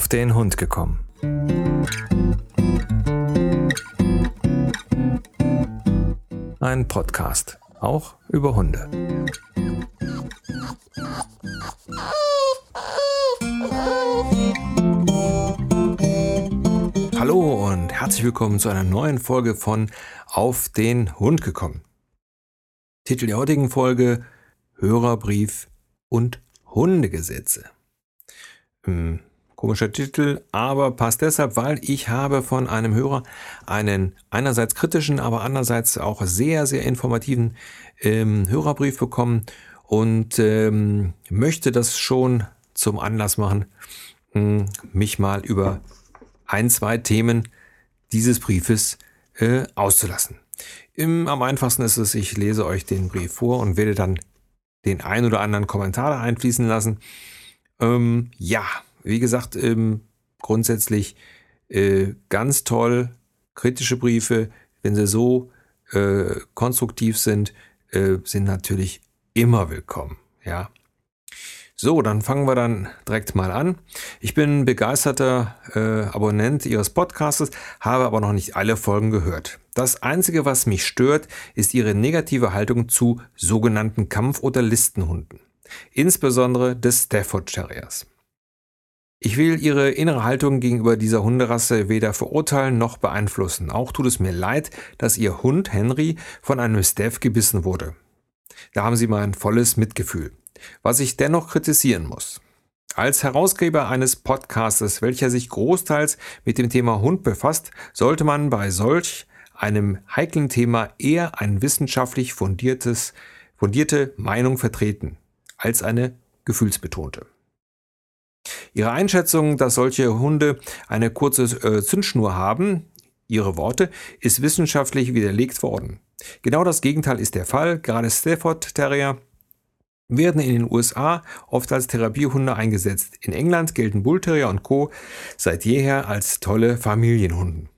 auf den Hund gekommen. Ein Podcast, auch über Hunde. Hallo und herzlich willkommen zu einer neuen Folge von Auf den Hund gekommen. Titel der heutigen Folge Hörerbrief und Hundegesetze. Komischer Titel, aber passt deshalb, weil ich habe von einem Hörer einen einerseits kritischen, aber andererseits auch sehr, sehr informativen ähm, Hörerbrief bekommen und ähm, möchte das schon zum Anlass machen, hm, mich mal über ein, zwei Themen dieses Briefes äh, auszulassen. Im, am einfachsten ist es, ich lese euch den Brief vor und werde dann den ein oder anderen Kommentar einfließen lassen. Ähm, ja, wie gesagt, ähm, grundsätzlich äh, ganz toll. Kritische Briefe, wenn sie so äh, konstruktiv sind, äh, sind natürlich immer willkommen. Ja. So, dann fangen wir dann direkt mal an. Ich bin begeisterter äh, Abonnent Ihres Podcasts, habe aber noch nicht alle Folgen gehört. Das Einzige, was mich stört, ist Ihre negative Haltung zu sogenannten Kampf- oder Listenhunden, insbesondere des Stafford Terriers. Ich will Ihre innere Haltung gegenüber dieser Hunderasse weder verurteilen noch beeinflussen. Auch tut es mir leid, dass Ihr Hund Henry von einem Staff gebissen wurde. Da haben Sie mein volles Mitgefühl. Was ich dennoch kritisieren muss. Als Herausgeber eines Podcastes, welcher sich großteils mit dem Thema Hund befasst, sollte man bei solch einem heiklen Thema eher ein wissenschaftlich fundiertes, fundierte Meinung vertreten, als eine gefühlsbetonte. Ihre Einschätzung, dass solche Hunde eine kurze äh, Zündschnur haben, Ihre Worte, ist wissenschaftlich widerlegt worden. Genau das Gegenteil ist der Fall. Gerade Stafford Terrier werden in den USA oft als Therapiehunde eingesetzt. In England gelten Bullterrier und Co. seit jeher als tolle Familienhunden.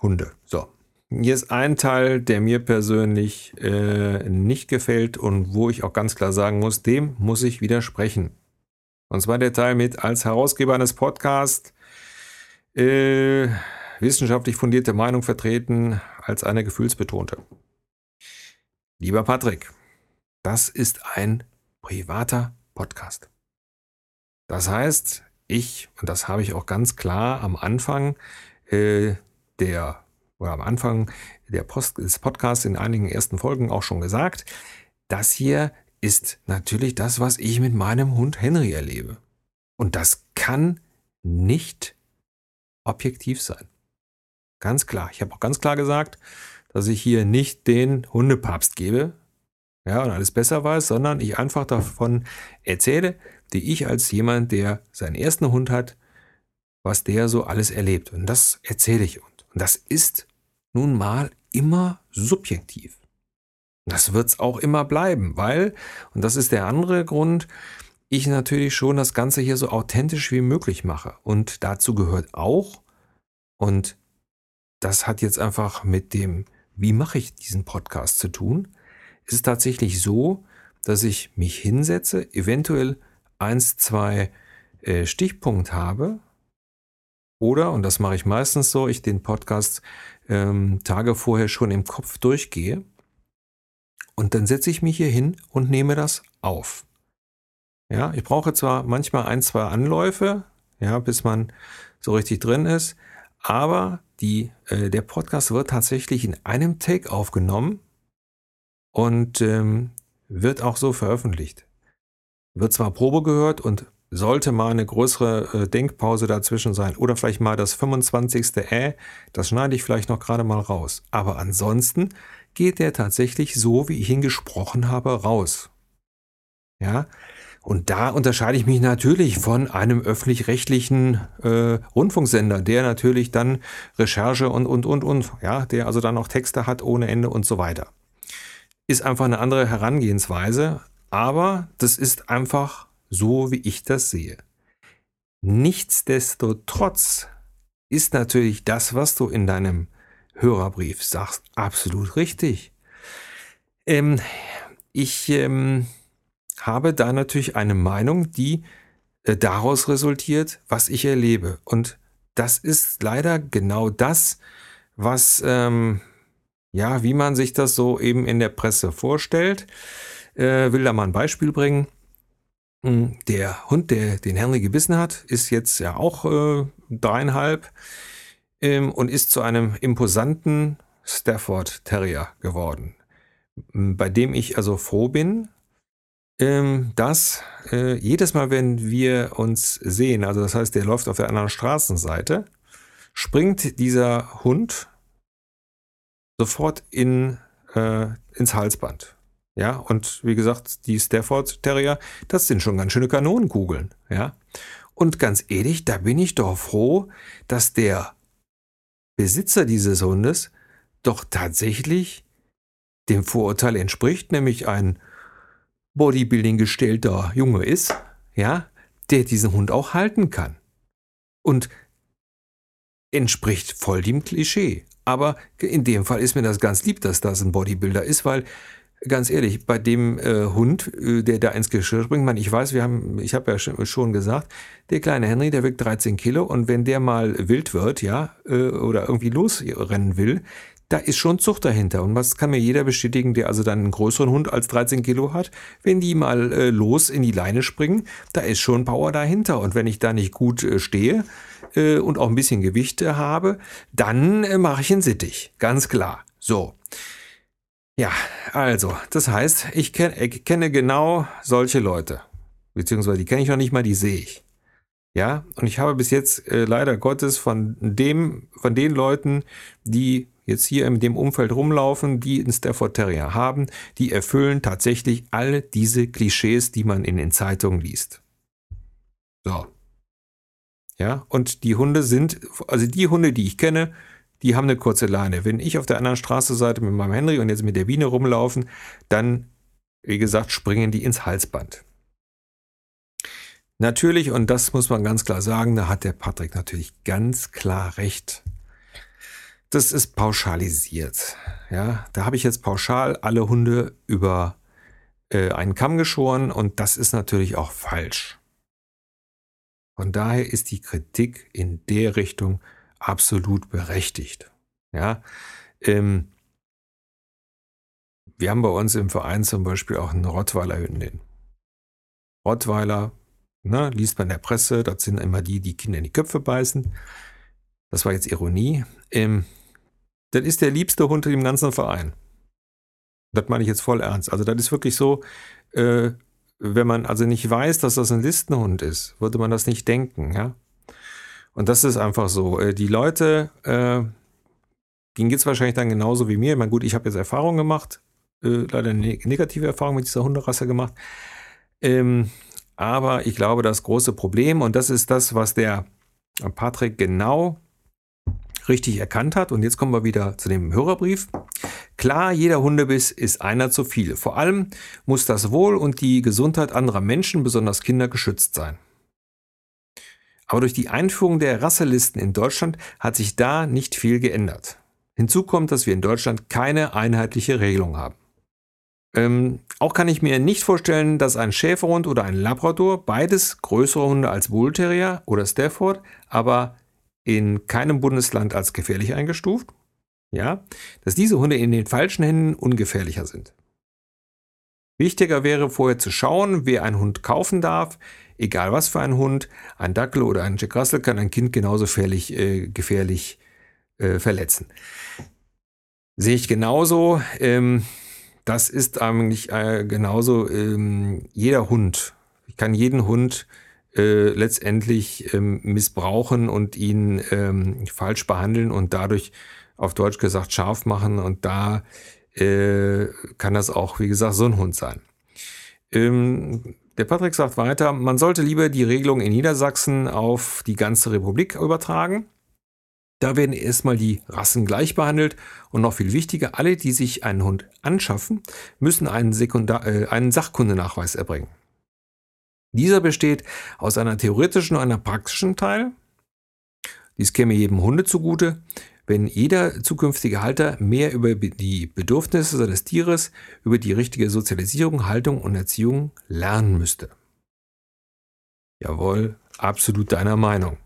Hunde. So. Hier ist ein Teil, der mir persönlich äh, nicht gefällt und wo ich auch ganz klar sagen muss, dem muss ich widersprechen. Und zwar der Teil mit als Herausgeber eines Podcasts äh, wissenschaftlich fundierte Meinung vertreten als eine gefühlsbetonte. Lieber Patrick, das ist ein privater Podcast. Das heißt, ich, und das habe ich auch ganz klar am Anfang äh, der, oder am Anfang der Post, des Podcasts in einigen ersten Folgen auch schon gesagt, das hier ist natürlich das, was ich mit meinem Hund Henry erlebe. Und das kann nicht objektiv sein. Ganz klar. Ich habe auch ganz klar gesagt, dass ich hier nicht den Hundepapst gebe, ja, und alles besser weiß, sondern ich einfach davon erzähle, die ich als jemand, der seinen ersten Hund hat, was der so alles erlebt. Und das erzähle ich. Und das ist nun mal immer subjektiv. Das wird's auch immer bleiben, weil, und das ist der andere Grund, ich natürlich schon das Ganze hier so authentisch wie möglich mache. Und dazu gehört auch, und das hat jetzt einfach mit dem, wie mache ich diesen Podcast zu tun, ist es tatsächlich so, dass ich mich hinsetze, eventuell eins, zwei äh, Stichpunkt habe. Oder, und das mache ich meistens so, ich den Podcast ähm, Tage vorher schon im Kopf durchgehe. Und dann setze ich mich hier hin und nehme das auf. Ja, ich brauche zwar manchmal ein, zwei Anläufe, ja, bis man so richtig drin ist, aber die, äh, der Podcast wird tatsächlich in einem Take aufgenommen und ähm, wird auch so veröffentlicht. Wird zwar Probe gehört und sollte mal eine größere äh, Denkpause dazwischen sein oder vielleicht mal das 25. Äh, das schneide ich vielleicht noch gerade mal raus. Aber ansonsten geht der tatsächlich so, wie ich ihn gesprochen habe, raus. Ja, und da unterscheide ich mich natürlich von einem öffentlich-rechtlichen äh, Rundfunksender, der natürlich dann Recherche und, und, und, und, ja, der also dann auch Texte hat ohne Ende und so weiter ist einfach eine andere Herangehensweise, aber das ist einfach so, wie ich das sehe. Nichtsdestotrotz ist natürlich das, was du in deinem Hörerbrief sagst, absolut richtig. Ähm, ich ähm, habe da natürlich eine Meinung, die äh, daraus resultiert, was ich erlebe. Und das ist leider genau das, was, ähm, ja, wie man sich das so eben in der Presse vorstellt. Äh, will da mal ein Beispiel bringen. Hm, der Hund, der den Henry gebissen hat, ist jetzt ja auch äh, dreieinhalb ähm, und ist zu einem imposanten Stafford Terrier geworden, bei dem ich also froh bin, ähm, dass äh, jedes Mal, wenn wir uns sehen, also das heißt, der läuft auf der anderen Straßenseite, springt dieser Hund sofort in, äh, ins Halsband. Ja, und wie gesagt, die Stafford Terrier, das sind schon ganz schöne Kanonenkugeln. Ja, und ganz ehrlich, da bin ich doch froh, dass der Besitzer dieses Hundes doch tatsächlich dem Vorurteil entspricht, nämlich ein Bodybuilding gestellter Junge ist, ja, der diesen Hund auch halten kann. Und entspricht voll dem Klischee. Aber in dem Fall ist mir das ganz lieb, dass das ein Bodybuilder ist, weil ganz ehrlich, bei dem äh, Hund, äh, der da ins Geschirr springt, man, ich weiß, wir haben, ich habe ja schon gesagt, der kleine Henry, der wiegt 13 Kilo und wenn der mal wild wird, ja, äh, oder irgendwie losrennen will, da ist schon Zucht dahinter. Und was kann mir jeder bestätigen, der also dann einen größeren Hund als 13 Kilo hat? Wenn die mal äh, los in die Leine springen, da ist schon Power dahinter. Und wenn ich da nicht gut äh, stehe äh, und auch ein bisschen Gewicht habe, dann äh, mache ich einen Sittich. Ganz klar. So. Ja, also, das heißt, ich, kenn, ich kenne genau solche Leute. Beziehungsweise die kenne ich noch nicht mal, die sehe ich. Ja, und ich habe bis jetzt äh, leider Gottes von dem, von den Leuten, die jetzt hier in dem Umfeld rumlaufen, die einen Stafford Terrier haben, die erfüllen tatsächlich alle diese Klischees, die man in den Zeitungen liest. So. Ja, und die Hunde sind, also die Hunde, die ich kenne, die haben eine kurze Leine. Wenn ich auf der anderen Straßenseite mit meinem Henry und jetzt mit der Biene rumlaufen, dann, wie gesagt, springen die ins Halsband. Natürlich, und das muss man ganz klar sagen, da hat der Patrick natürlich ganz klar recht das ist pauschalisiert. Ja, da habe ich jetzt pauschal alle Hunde über äh, einen Kamm geschoren und das ist natürlich auch falsch. Von daher ist die Kritik in der Richtung absolut berechtigt. Ja, ähm, wir haben bei uns im Verein zum Beispiel auch eine Rottweiler-Hündin. Rottweiler, ne, liest man in der Presse, das sind immer die, die Kinder in die Köpfe beißen. Das war jetzt Ironie. Ähm, das ist der liebste Hund im ganzen Verein. Das meine ich jetzt voll ernst. Also das ist wirklich so, äh, wenn man also nicht weiß, dass das ein Listenhund ist, würde man das nicht denken, ja. Und das ist einfach so. Äh, die Leute, äh, ging jetzt wahrscheinlich dann genauso wie mir. Ich meine, gut, ich habe jetzt Erfahrungen gemacht, äh, leider eine negative Erfahrung mit dieser Hunderasse gemacht. Ähm, aber ich glaube, das große Problem, und das ist das, was der Patrick genau richtig erkannt hat. Und jetzt kommen wir wieder zu dem Hörerbrief. Klar, jeder Hundebiss ist einer zu viel. Vor allem muss das Wohl und die Gesundheit anderer Menschen, besonders Kinder, geschützt sein. Aber durch die Einführung der Rasselisten in Deutschland hat sich da nicht viel geändert. Hinzu kommt, dass wir in Deutschland keine einheitliche Regelung haben. Ähm, auch kann ich mir nicht vorstellen, dass ein Schäferhund oder ein Labrador, beides größere Hunde als Bull Terrier oder Stafford, aber in keinem Bundesland als gefährlich eingestuft. Ja, dass diese Hunde in den falschen Händen ungefährlicher sind. Wichtiger wäre vorher zu schauen, wer einen Hund kaufen darf, egal was für ein Hund. Ein Dackel oder ein Jack Russell kann ein Kind genauso gefährlich, äh, gefährlich äh, verletzen. Sehe ich genauso. Ähm, das ist eigentlich äh, genauso. Ähm, jeder Hund, ich kann jeden Hund äh, letztendlich ähm, missbrauchen und ihn ähm, falsch behandeln und dadurch auf Deutsch gesagt scharf machen. Und da äh, kann das auch, wie gesagt, so ein Hund sein. Ähm, der Patrick sagt weiter, man sollte lieber die Regelung in Niedersachsen auf die ganze Republik übertragen. Da werden erstmal die Rassen gleich behandelt und noch viel wichtiger, alle, die sich einen Hund anschaffen, müssen einen, Sekundar äh, einen Sachkundenachweis erbringen. Dieser besteht aus einer theoretischen und einer praktischen Teil. Dies käme jedem Hunde zugute, wenn jeder zukünftige Halter mehr über die Bedürfnisse seines Tieres, über die richtige Sozialisierung, Haltung und Erziehung lernen müsste. Jawohl, absolut deiner Meinung.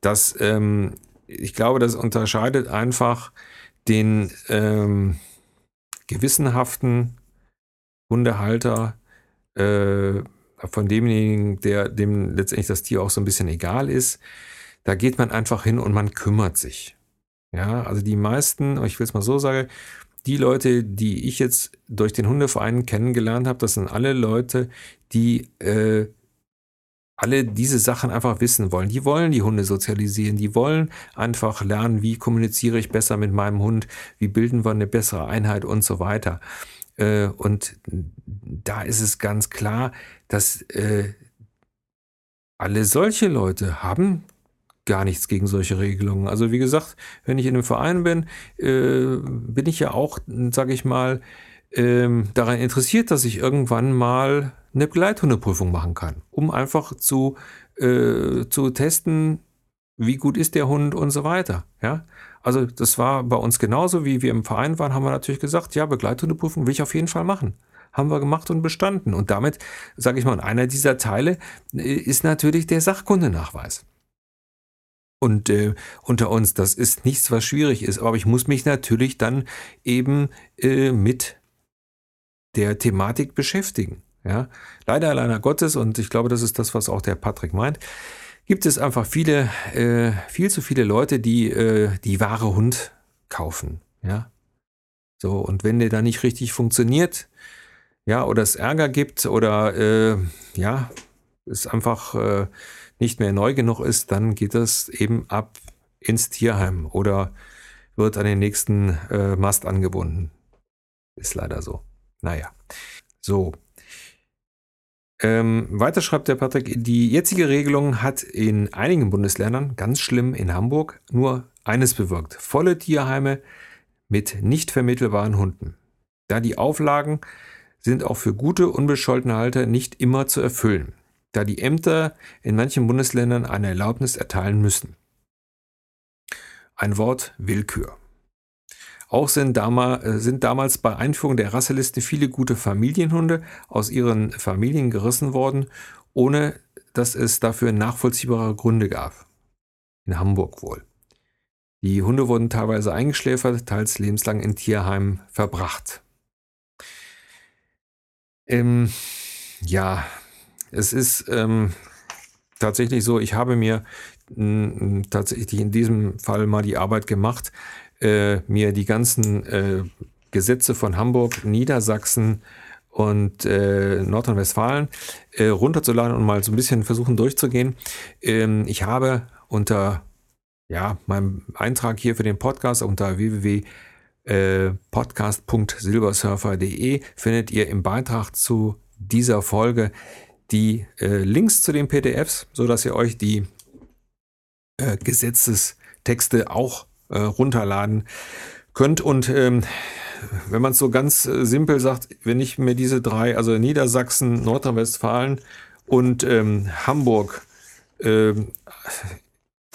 Das, ähm, ich glaube, das unterscheidet einfach den ähm, gewissenhaften Hundehalter äh, von demjenigen, der dem letztendlich das Tier auch so ein bisschen egal ist. Da geht man einfach hin und man kümmert sich. Ja, also die meisten, ich will es mal so sagen, die Leute, die ich jetzt durch den Hundeverein kennengelernt habe, das sind alle Leute, die äh, alle diese Sachen einfach wissen wollen. Die wollen die Hunde sozialisieren, die wollen einfach lernen, wie kommuniziere ich besser mit meinem Hund, wie bilden wir eine bessere Einheit und so weiter. Äh, und da ist es ganz klar, dass äh, alle solche Leute haben gar nichts gegen solche Regelungen. Also wie gesagt, wenn ich in einem Verein bin, äh, bin ich ja auch, sage ich mal, ähm, daran interessiert, dass ich irgendwann mal eine Begleithundeprüfung machen kann, um einfach zu, äh, zu testen, wie gut ist der Hund und so weiter. Ja, also das war bei uns genauso, wie wir im Verein waren, haben wir natürlich gesagt, ja, Begleithundeprüfung will ich auf jeden Fall machen. Haben wir gemacht und bestanden. Und damit, sage ich mal, einer dieser Teile äh, ist natürlich der Sachkundenachweis. Und äh, unter uns, das ist nichts, was schwierig ist, aber ich muss mich natürlich dann eben äh, mit der Thematik beschäftigen. Ja, leider, leider Gottes, und ich glaube, das ist das, was auch der Patrick meint, gibt es einfach viele, äh, viel zu viele Leute, die äh, die wahre Hund kaufen. Ja, so, und wenn der da nicht richtig funktioniert, ja, oder es Ärger gibt oder äh, ja, es einfach äh, nicht mehr neu genug ist, dann geht das eben ab ins Tierheim oder wird an den nächsten äh, Mast angebunden. Ist leider so. Naja. So. Ähm, weiter schreibt der Patrick, die jetzige Regelung hat in einigen Bundesländern, ganz schlimm in Hamburg, nur eines bewirkt. Volle Tierheime mit nicht vermittelbaren Hunden. Da die Auflagen sind auch für gute, unbescholtene Halter nicht immer zu erfüllen, da die Ämter in manchen Bundesländern eine Erlaubnis erteilen müssen. Ein Wort Willkür. Auch sind, damals, äh, damals bei Einführung der Rasseliste viele gute Familienhunde aus ihren Familien gerissen worden, ohne dass es dafür nachvollziehbare Gründe gab. In Hamburg wohl. Die Hunde wurden teilweise eingeschläfert, teils lebenslang in Tierheimen verbracht. Ähm, ja, es ist ähm, tatsächlich so, ich habe mir tatsächlich in diesem Fall mal die Arbeit gemacht, äh, mir die ganzen äh, Gesetze von Hamburg, Niedersachsen und äh, Nordrhein-Westfalen äh, runterzuladen und mal so ein bisschen versuchen durchzugehen. Ähm, ich habe unter ja, meinem Eintrag hier für den Podcast unter www.podcast.silbersurfer.de findet ihr im Beitrag zu dieser Folge die äh, Links zu den PDFs, so dass ihr euch die äh, Gesetzestexte auch äh, runterladen könnt. Und ähm, wenn man es so ganz äh, simpel sagt, wenn ich mir diese drei, also Niedersachsen, Nordrhein-Westfalen und ähm, Hamburg, ähm,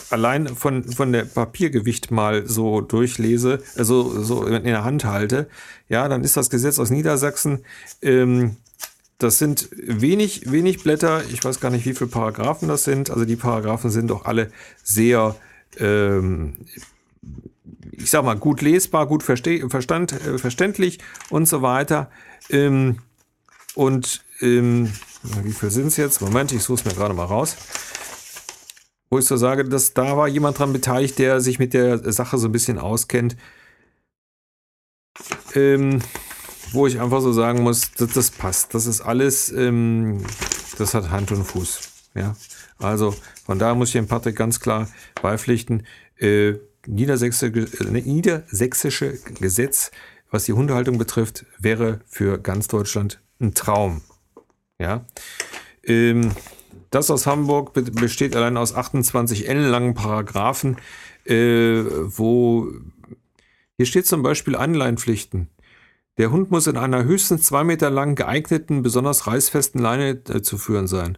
allein von, von der Papiergewicht mal so durchlese, also so in der Hand halte, ja, dann ist das Gesetz aus Niedersachsen, ähm, das sind wenig, wenig Blätter, ich weiß gar nicht, wie viele Paragraphen das sind, also die Paragraphen sind doch alle sehr ähm, ich sag mal, gut lesbar, gut verstand, äh, verständlich und so weiter. Ähm, und ähm, wie viel sind es jetzt? Moment, ich suche es mir gerade mal raus. Wo ich so sage, dass da war jemand dran beteiligt, der sich mit der Sache so ein bisschen auskennt. Ähm, wo ich einfach so sagen muss, dass das passt. Das ist alles, ähm, das hat Hand und Fuß. Ja, also von daher muss ich dem Patrick ganz klar beipflichten. Äh, niedersächsische, äh, niedersächsische Gesetz, was die Hundehaltung betrifft, wäre für ganz Deutschland ein Traum. Ja. Ähm, das aus Hamburg besteht allein aus 28 ellenlangen Paragraphen, äh, wo hier steht zum Beispiel Anleihenpflichten. Der Hund muss in einer höchstens zwei Meter langen geeigneten, besonders reißfesten Leine äh, zu führen sein.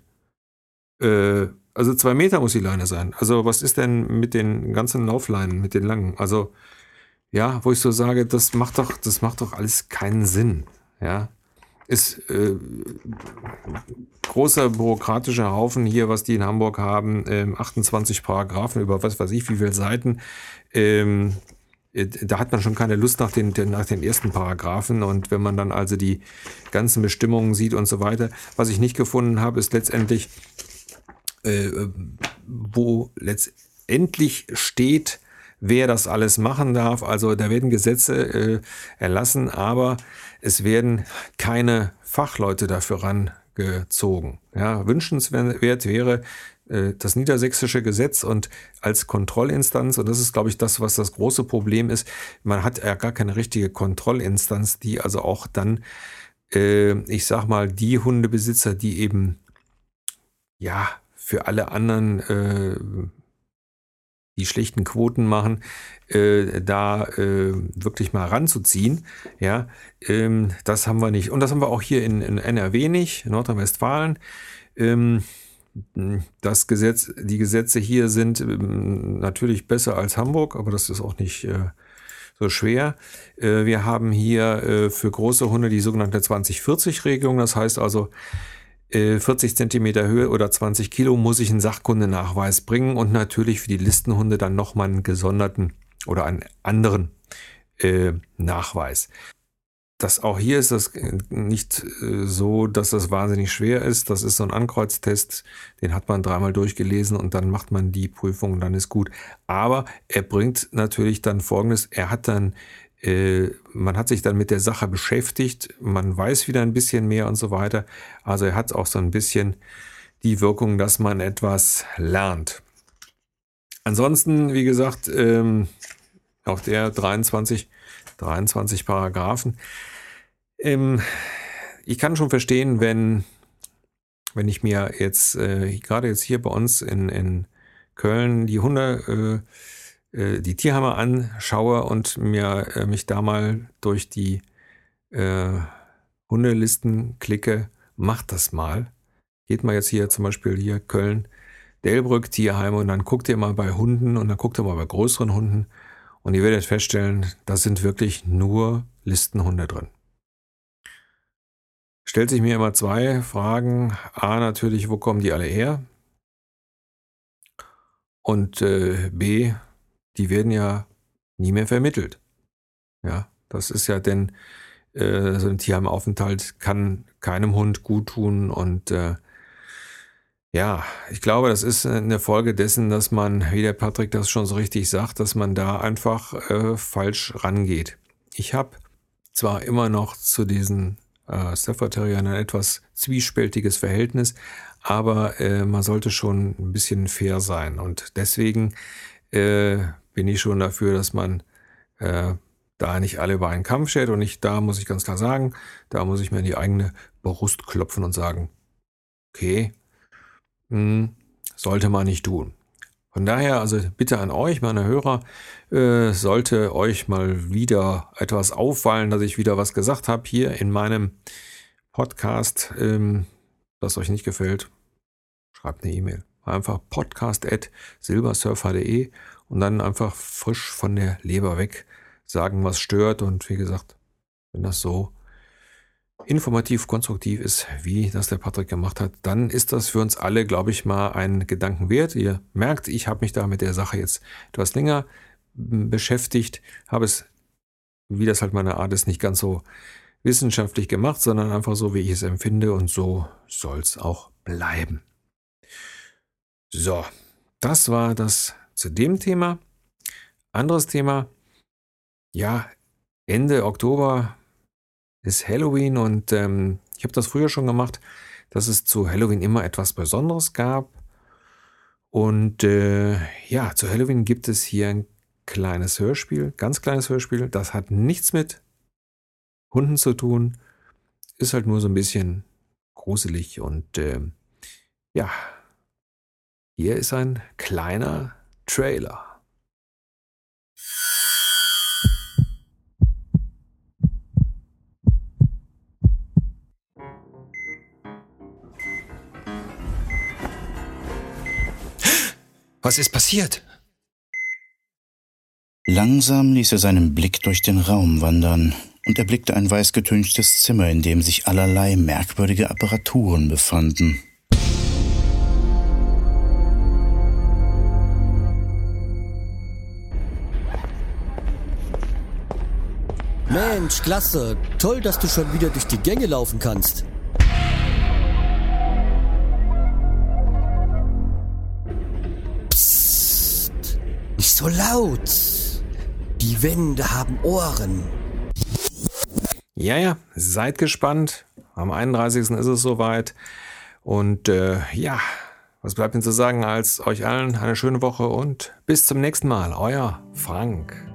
Äh, also zwei Meter muss die Leine sein. Also was ist denn mit den ganzen Laufleinen, mit den langen? Also ja, wo ich so sage, das macht doch, das macht doch alles keinen Sinn. Ja. ist äh, großer bürokratischer Haufen hier, was die in Hamburg haben. Ähm, 28 Paragraphen über was weiß ich, wie viele Seiten. Ähm, äh, da hat man schon keine Lust nach den, nach den ersten Paragraphen. Und wenn man dann also die ganzen Bestimmungen sieht und so weiter, was ich nicht gefunden habe, ist letztendlich, äh, wo letztendlich steht, wer das alles machen darf. Also da werden Gesetze äh, erlassen, aber es werden keine Fachleute dafür rangezogen. Ja, wünschenswert wäre äh, das niedersächsische Gesetz und als Kontrollinstanz, und das ist, glaube ich, das, was das große Problem ist, man hat ja gar keine richtige Kontrollinstanz, die also auch dann, äh, ich sag mal, die Hundebesitzer, die eben ja für alle anderen äh, die schlechten Quoten machen, äh, da äh, wirklich mal ranzuziehen. Ja, ähm, das haben wir nicht. Und das haben wir auch hier in, in NRW nicht, Nordrhein-Westfalen. Ähm, das Gesetz, die Gesetze hier sind ähm, natürlich besser als Hamburg, aber das ist auch nicht äh, so schwer. Äh, wir haben hier äh, für große Hunde die sogenannte 2040-Regelung. Das heißt also, 40 äh, Zentimeter Höhe oder 20 Kilo muss ich einen Sachkundenachweis bringen und natürlich für die Listenhunde dann nochmal einen gesonderten oder einen anderen Nachweis. Das auch hier ist das nicht äh, so, dass das wahnsinnig schwer ist. Das ist so ein Ankreuztest, den hat man dreimal durchgelesen und dann macht man die Prüfung und dann ist gut. Aber er bringt natürlich dann Folgendes: Er hat dann äh, man hat sich dann mit der Sache beschäftigt, man weiß wieder ein bisschen mehr und so weiter. Also er hat auch so ein bisschen die Wirkung, dass man etwas lernt. Ansonsten, wie gesagt, ähm, auch der 23, 23 Paragraphen. Ähm, ich kann schon verstehen, wenn, wenn ich mir jetzt, äh, gerade jetzt hier bei uns in, in Köln, die Hunde äh, äh, die Tierhammer anschaue und mir äh, mich da mal durch die äh, Hundelisten klicke, macht das mal. Geht mal jetzt hier zum Beispiel hier Köln, Delbrück, Tierheime und dann guckt ihr mal bei Hunden und dann guckt ihr mal bei größeren Hunden und ihr werdet feststellen, da sind wirklich nur Listenhunde drin. Stellt sich mir immer zwei Fragen. A, natürlich, wo kommen die alle her? Und äh, B, die werden ja nie mehr vermittelt. Ja, das ist ja denn äh, so ein Tierheimaufenthalt kann keinem Hund gut tun und äh, ja, ich glaube, das ist eine Folge dessen, dass man, wie der Patrick das schon so richtig sagt, dass man da einfach äh, falsch rangeht. Ich habe zwar immer noch zu diesen äh, Stafford Terriern ein etwas zwiespältiges Verhältnis, aber äh, man sollte schon ein bisschen fair sein und deswegen äh, bin ich schon dafür, dass man äh, da nicht alle über einen Kampf schert. Und ich, da muss ich ganz klar sagen, da muss ich mir in die eigene Brust klopfen und sagen, okay, mh, hm, sollte man nicht tun. Von daher, also bitte an euch, meine Hörer, äh, sollte euch mal wieder etwas auffallen, dass ich wieder was gesagt habe hier in meinem Podcast, ähm, das euch nicht gefällt, schreibt eine E-Mail. Einfach podcast.silbersurfer.de und dann einfach frisch von der Leber weg sagen, was stört. Und wie gesagt, wenn das so informativ, konstruktiv ist, wie das der Patrick gemacht hat, dann ist das für uns alle, glaube ich, mal ein Gedanken wert. Ihr merkt, ich habe mich da mit der Sache jetzt etwas länger beschäftigt, habe es, wie das halt meine Art ist, nicht ganz so wissenschaftlich gemacht, sondern einfach so, wie ich es empfinde und so soll es auch bleiben. So, das war das zu dem Thema. Anderes Thema. Ja, Ende Oktober ist Halloween und ähm, ich habe das früher schon gemacht, dass es zu Halloween immer etwas Besonderes gab. Und äh, ja, zu Halloween gibt es hier ein kleines Hörspiel, ganz kleines Hörspiel. Das hat nichts mit Hunden zu tun. Ist halt nur so ein bisschen gruselig und äh, ja, hier ist ein kleiner Trailer. Was ist passiert? Langsam ließ er seinen Blick durch den Raum wandern und erblickte ein weißgetünchtes Zimmer, in dem sich allerlei merkwürdige Apparaturen befanden. Mensch, klasse. Toll, dass du schon wieder durch die Gänge laufen kannst. So laut. Die Wände haben Ohren. Ja, ja, seid gespannt. Am 31. ist es soweit. Und äh, ja, was bleibt mir zu sagen, als euch allen eine schöne Woche und bis zum nächsten Mal. Euer Frank.